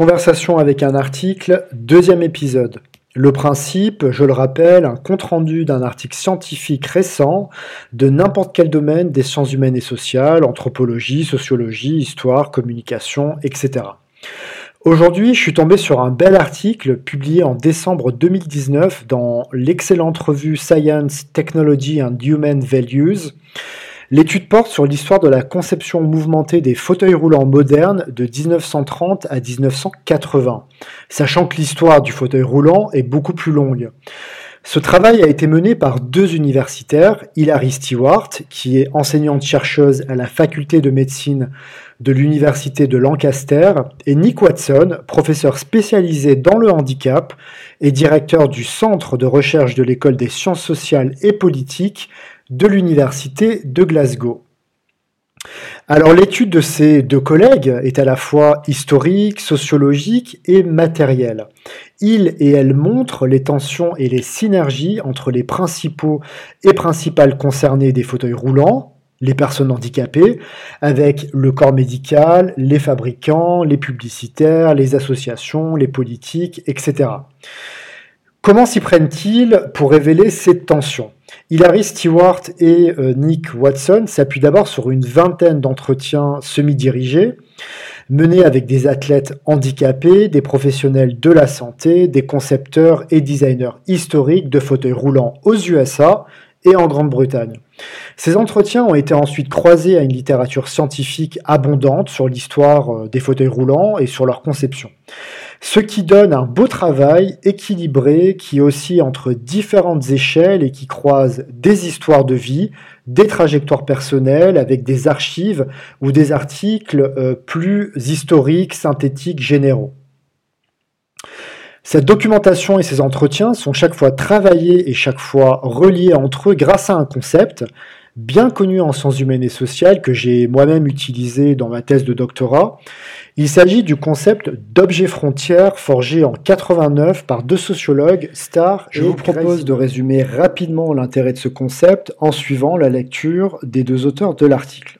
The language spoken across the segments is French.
Conversation avec un article, deuxième épisode. Le principe, je le rappelle, un compte-rendu d'un article scientifique récent de n'importe quel domaine des sciences humaines et sociales, anthropologie, sociologie, histoire, communication, etc. Aujourd'hui, je suis tombé sur un bel article publié en décembre 2019 dans l'excellente revue Science, Technology and Human Values L'étude porte sur l'histoire de la conception mouvementée des fauteuils roulants modernes de 1930 à 1980, sachant que l'histoire du fauteuil roulant est beaucoup plus longue. Ce travail a été mené par deux universitaires, Hilary Stewart, qui est enseignante-chercheuse à la faculté de médecine de l'université de Lancaster, et Nick Watson, professeur spécialisé dans le handicap et directeur du Centre de recherche de l'école des sciences sociales et politiques de l'Université de Glasgow. Alors l'étude de ces deux collègues est à la fois historique, sociologique et matérielle. Ils et elles montrent les tensions et les synergies entre les principaux et principales concernés des fauteuils roulants, les personnes handicapées, avec le corps médical, les fabricants, les publicitaires, les associations, les politiques, etc. Comment s'y prennent-ils pour révéler ces tensions? Hilary Stewart et euh, Nick Watson s'appuient d'abord sur une vingtaine d'entretiens semi-dirigés menés avec des athlètes handicapés, des professionnels de la santé, des concepteurs et designers historiques de fauteuils roulants aux USA et en Grande-Bretagne. Ces entretiens ont été ensuite croisés à une littérature scientifique abondante sur l'histoire euh, des fauteuils roulants et sur leur conception. Ce qui donne un beau travail équilibré qui oscille entre différentes échelles et qui croise des histoires de vie, des trajectoires personnelles avec des archives ou des articles euh, plus historiques, synthétiques, généraux. Cette documentation et ces entretiens sont chaque fois travaillés et chaque fois reliés entre eux grâce à un concept bien connu en sciences humaines et sociales que j'ai moi-même utilisé dans ma thèse de doctorat. Il s'agit du concept d'objet frontière forgé en 89 par deux sociologues, Starr Je vous propose de résumer rapidement l'intérêt de ce concept en suivant la lecture des deux auteurs de l'article.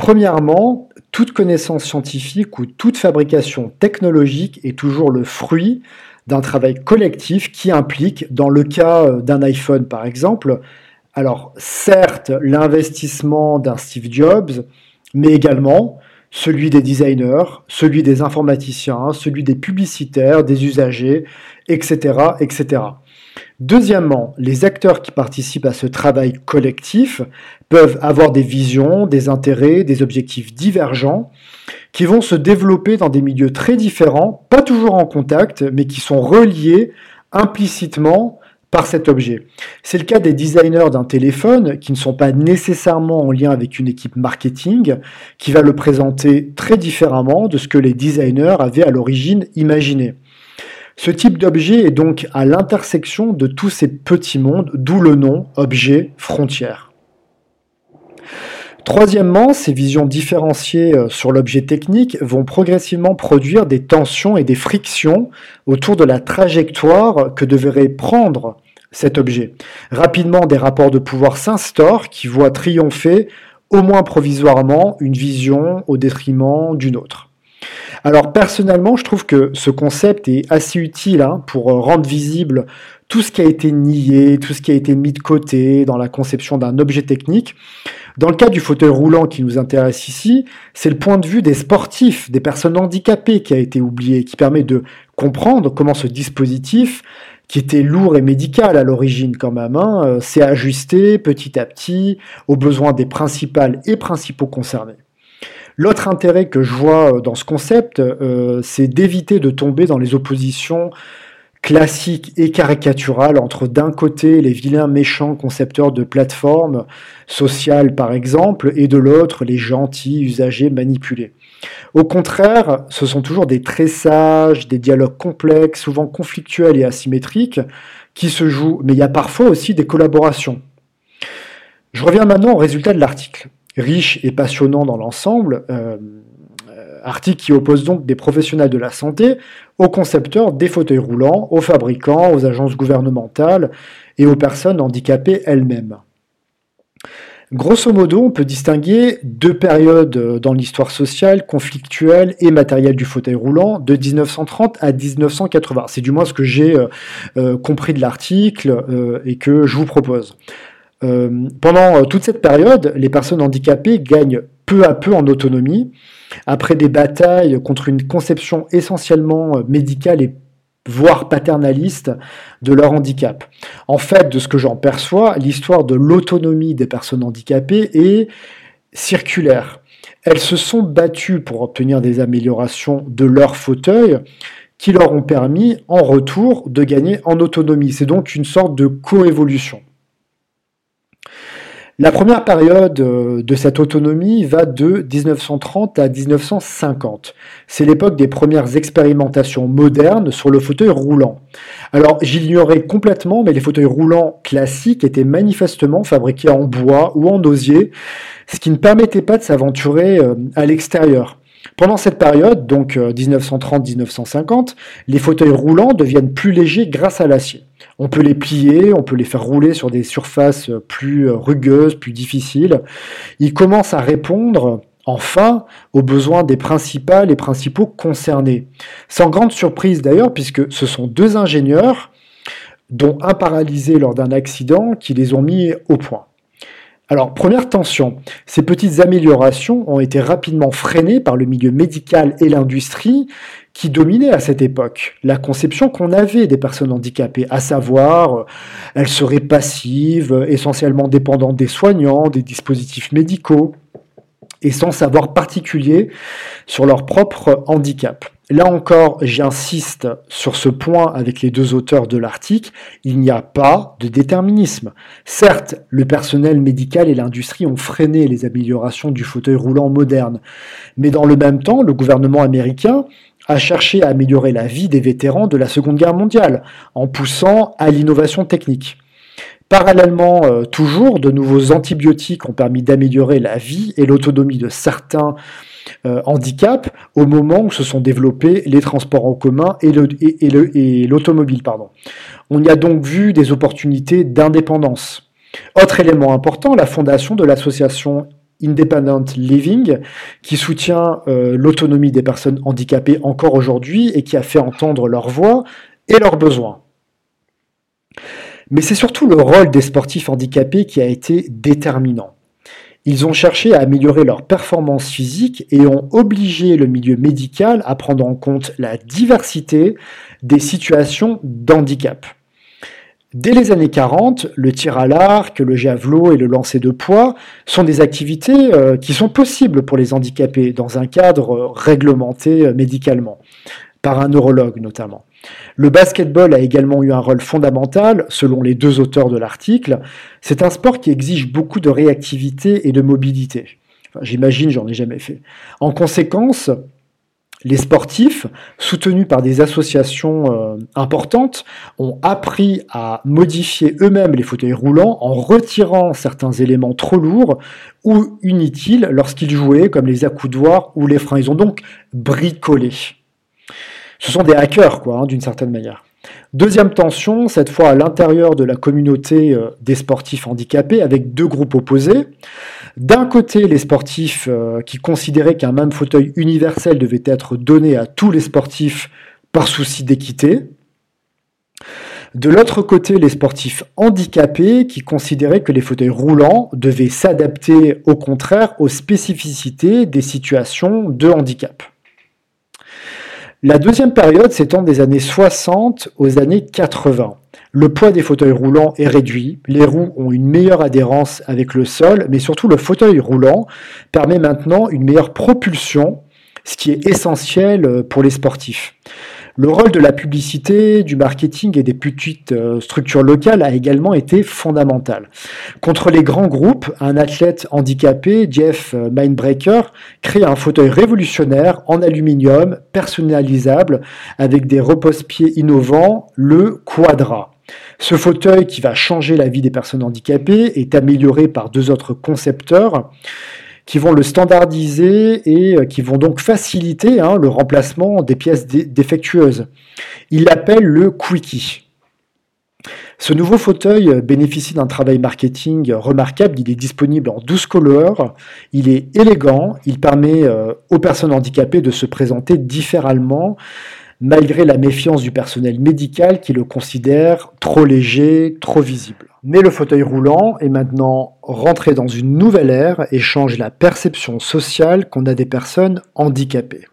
Premièrement, toute connaissance scientifique ou toute fabrication technologique est toujours le fruit d'un travail collectif qui implique, dans le cas d'un iPhone par exemple, alors certes l'investissement d'un Steve Jobs, mais également celui des designers, celui des informaticiens, celui des publicitaires, des usagers, etc., etc. Deuxièmement, les acteurs qui participent à ce travail collectif peuvent avoir des visions, des intérêts, des objectifs divergents qui vont se développer dans des milieux très différents, pas toujours en contact, mais qui sont reliés implicitement par cet objet. C'est le cas des designers d'un téléphone qui ne sont pas nécessairement en lien avec une équipe marketing qui va le présenter très différemment de ce que les designers avaient à l'origine imaginé. Ce type d'objet est donc à l'intersection de tous ces petits mondes, d'où le nom objet frontière. Troisièmement, ces visions différenciées euh, sur l'objet technique vont progressivement produire des tensions et des frictions autour de la trajectoire que devrait prendre cet objet. Rapidement, des rapports de pouvoir s'instaurent qui voient triompher, au moins provisoirement, une vision au détriment d'une autre. Alors personnellement, je trouve que ce concept est assez utile hein, pour euh, rendre visible tout ce qui a été nié, tout ce qui a été mis de côté dans la conception d'un objet technique. Dans le cas du fauteuil roulant qui nous intéresse ici, c'est le point de vue des sportifs, des personnes handicapées qui a été oublié, qui permet de comprendre comment ce dispositif, qui était lourd et médical à l'origine quand même, hein, euh, s'est ajusté petit à petit aux besoins des principales et principaux concernés. L'autre intérêt que je vois euh, dans ce concept, euh, c'est d'éviter de tomber dans les oppositions classiques et caricaturales entre d'un côté les vilains méchants concepteurs de plateformes sociales par exemple, et de l'autre les gentils usagers manipulés. Au contraire, ce sont toujours des tressages, des dialogues complexes, souvent conflictuels et asymétriques, qui se jouent, mais il y a parfois aussi des collaborations. Je reviens maintenant au résultat de l'article riche et passionnant dans l'ensemble, euh, article qui oppose donc des professionnels de la santé aux concepteurs des fauteuils roulants, aux fabricants, aux agences gouvernementales et aux personnes handicapées elles-mêmes. Grosso modo, on peut distinguer deux périodes euh, dans l'histoire sociale, conflictuelle et matérielle du fauteuil roulant, de 1930 à 1980. C'est du moins ce que j'ai euh, euh, compris de l'article et que je vous propose. Pendant toute cette période, les personnes handicapées gagnent peu à peu en autonomie, après des batailles contre une conception essentiellement médicale et voire paternaliste de leur handicap. En fait, de ce que j'en perçois, l'histoire de l'autonomie des personnes handicapées est circulaire. Elles se sont battues pour obtenir des améliorations de leur fauteuil qui leur ont permis en retour de gagner en autonomie. C'est donc une sorte de coévolution. La première période euh, de cette autonomie va de 1930 à 1950. C'est l'époque des premières expérimentations modernes sur le fauteuil roulant. Alors j'ignorais complètement, mais les fauteuils roulants classiques étaient manifestement fabriqués en bois ou en osier, ce qui ne permettait pas de s'aventurer euh, à l'extérieur. Pendant cette période, donc 1930-1950, euh, les fauteuils roulants deviennent plus légers grâce à l'acier. On peut les plier, on peut les faire rouler sur des surfaces plus euh, rugueuses, plus difficiles. Ils commencent à répondre enfin aux besoins des principales et principaux concernés. Sans grande surprise d'ailleurs, puisque ce sont deux ingénieurs, dont un paralysé lors d'un accident, qui les ont mis au point. Alors, première tension, ces petites améliorations ont été rapidement freinées par le milieu médical et l'industrie qui dominaient à cette époque. La conception qu'on avait des personnes handicapées, à savoir, elles seraient passives, essentiellement dépendantes des soignants, des dispositifs médicaux, et sans savoir particulier sur leur propre handicap. Là encore, j'insiste sur ce point avec les deux auteurs de l'article, il n'y a pas de déterminisme. Certes, le personnel médical et l'industrie ont freiné les améliorations du fauteuil roulant moderne, mais dans le même temps, le gouvernement américain a cherché à améliorer la vie des vétérans de la Seconde Guerre mondiale, en poussant à l'innovation technique. Parallèlement, euh, toujours, de nouveaux antibiotiques ont permis d'améliorer la vie et l'autonomie de certains euh, handicap au moment où se sont développés les transports en commun et, l'automobile. On y a donc vu des opportunités d'indépendance. Autre élément important, la fondation de l'association Independent Living, qui soutient euh, l'autonomie des personnes handicapées encore aujourd'hui et qui a fait entendre leur voix et leurs besoins. Mais c'est surtout le rôle des sportifs handicapés qui a été déterminant. Ils ont cherché à améliorer leur performance physique et ont obligé le milieu médical à prendre en compte la diversité des situations d'handicap. Dès les années 40, le tir à l'arc, le javelot et le lancer de poids sont des activités euh, qui sont possibles pour les handicapés dans un cadre réglementé euh, médicalement, par un neurologue notamment. Le basketball a également eu un rôle fondamental, selon les deux auteurs de l'article. C'est un sport qui exige beaucoup de réactivité et de mobilité. J'imagine, j'en ai jamais fait. En conséquence, les sportifs, soutenus par des associations euh, importantes, ont appris à modifier eux-mêmes les fauteuils roulants en retirant certains éléments trop lourds ou inutiles lorsqu'ils jouaient, comme les accoudoirs ou les freins. Ils ont donc bricolé ce sont des hackers, quoi, hein, d'une certaine manière. Deuxième tension, cette fois à l'intérieur de la communauté euh, des sportifs handicapés, avec deux groupes opposés. D'un côté, les sportifs euh, qui considéraient qu'un même fauteuil universel devait être donné à tous les sportifs par souci d'équité. De l'autre côté, les sportifs handicapés qui considéraient que les fauteuils roulants devaient s'adapter au contraire aux spécificités des situations de handicap. La deuxième période s'étend des années 60 aux années 80. Le poids des fauteuils roulants est réduit, les roues ont une meilleure adhérence avec le sol, mais surtout le fauteuil roulant permet maintenant une meilleure propulsion, ce qui est essentiel pour les sportifs. Le rôle de la publicité, du marketing et des petites euh, structures locales a également été fondamental. Contre les grands groupes, un athlète handicapé, Jeff euh, Mindbreaker, crée un fauteuil révolutionnaire en aluminium, personnalisable, avec des repose-pieds innovants, le Quadra. Ce fauteuil qui va changer la vie des personnes handicapées est amélioré par deux autres concepteurs qui vont le standardiser et euh, qui vont donc faciliter hein, le remplacement des pièces défectueuses. Il l'appelle le Quickie. Ce nouveau fauteuil bénéficie d'un travail marketing remarquable. Il est disponible en 12 couleurs. Il est élégant. Il permet euh, aux personnes handicapées de se présenter différemment malgré la méfiance du personnel médical qui le considère trop léger, trop visible. Mais le fauteuil roulant est maintenant rentré dans une nouvelle ère et change la perception sociale qu'on a des personnes handicapées.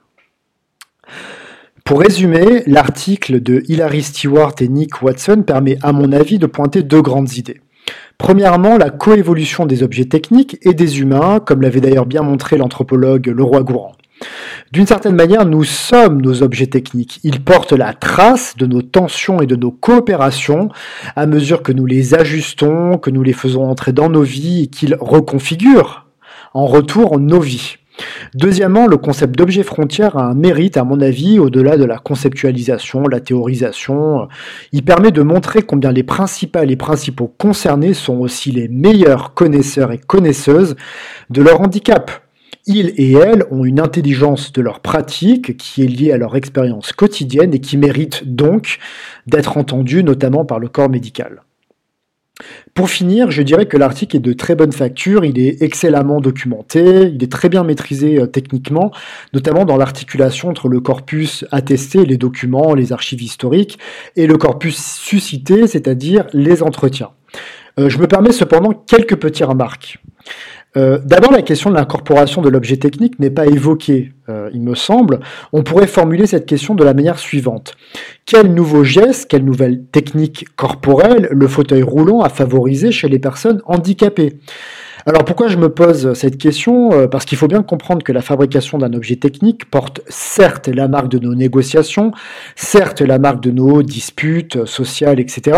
Pour résumer, l'article de Hilary Stewart et Nick Watson permet à mon avis de pointer deux grandes idées. Premièrement, la coévolution des objets techniques et des humains, comme l'avait d'ailleurs bien montré l'anthropologue Leroy Gourand. D'une certaine manière, nous sommes nos objets techniques. Ils portent la trace de nos tensions et de nos coopérations à mesure que nous les ajustons, que nous les faisons entrer dans nos vies et qu'ils reconfigurent en retour nos vies. Deuxièmement, le concept d'objet frontière a un mérite, à mon avis, au-delà de la conceptualisation, la théorisation. Il permet de montrer combien les principales et principaux concernés sont aussi les meilleurs connaisseurs et connaisseuses de leur handicap. Ils et elles ont une intelligence de leur pratique qui est liée à leur expérience quotidienne et qui mérite donc d'être entendue notamment par le corps médical. Pour finir, je dirais que l'article est de très bonne facture, il est excellemment documenté, il est très bien maîtrisé euh, techniquement, notamment dans l'articulation entre le corpus attesté, les documents, les archives historiques, et le corpus suscité, c'est-à-dire les entretiens. Euh, je me permets cependant quelques petites remarques. Euh, d'abord, la question de l'incorporation de l'objet technique n'est pas évoquée, euh, il me semble. On pourrait formuler cette question de la manière suivante. Quel nouveau geste, quelle nouvelle technique corporelle le fauteuil roulant a favorisé chez les personnes handicapées? Alors pourquoi je me pose cette question? Euh, Parce qu'il faut bien comprendre que la fabrication d'un objet technique porte certes la marque de nos négociations, certes la marque de nos disputes sociales, etc.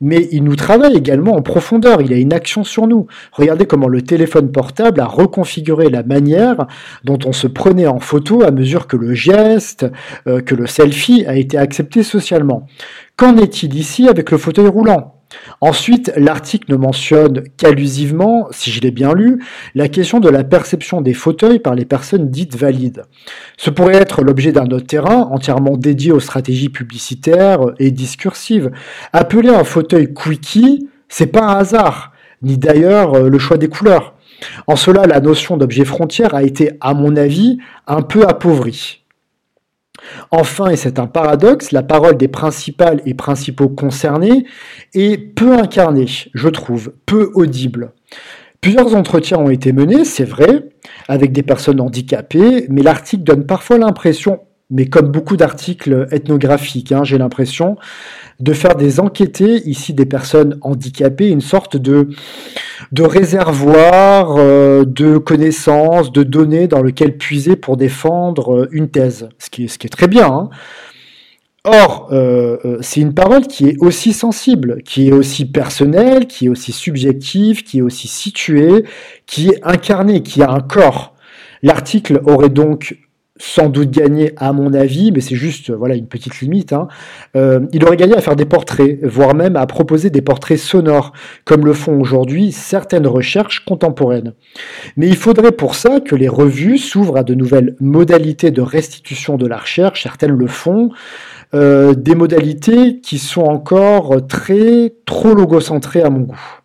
Mais il nous travaille également en profondeur, il a une action sur nous. Regardez comment le téléphone portable a reconfiguré la manière dont on se prenait en photo à mesure que le geste, euh, que le selfie a été accepté socialement. Qu'en est-il ici avec le fauteuil roulant? Ensuite, l'article ne mentionne qu'allusivement, si je l'ai bien lu, la question de la perception des fauteuils par les personnes dites valides. Ce pourrait être l'objet d'un autre terrain entièrement dédié aux stratégies publicitaires et discursives. Appeler un fauteuil quickie, c'est pas un hasard, ni d'ailleurs euh, le choix des couleurs. En cela, la notion d'objet frontière a été, à mon avis, un peu appauvrie. Enfin, et c'est un paradoxe, la parole des principales et principaux concernés est peu incarnée, je trouve, peu audible. Plusieurs entretiens ont été menés, c'est vrai, avec des personnes handicapées, mais l'article donne parfois l'impression, mais comme beaucoup d'articles ethnographiques, hein, j'ai l'impression, de faire des enquêtés, ici des personnes handicapées, une sorte de, de réservoir euh, de connaissances, de données dans lequel puiser pour défendre euh, une thèse, ce qui est, très bien. Hein. Or, euh, c'est une parole qui est aussi sensible, qui est aussi personnelle, qui est aussi subjective, qui est aussi située, qui est incarnée, qui a un corps. L'article aurait donc sans doute gagné à mon avis, mais c'est juste voilà une petite limite. Hein. Euh, il aurait gagné à faire des portraits, voire même à proposer des portraits sonores, comme le font aujourd'hui certaines recherches contemporaines. Mais il faudrait pour ça que les revues s'ouvrent à de nouvelles modalités de restitution de la recherche, certaines le font, euh, des modalités qui sont encore très trop logocentrées à mon goût.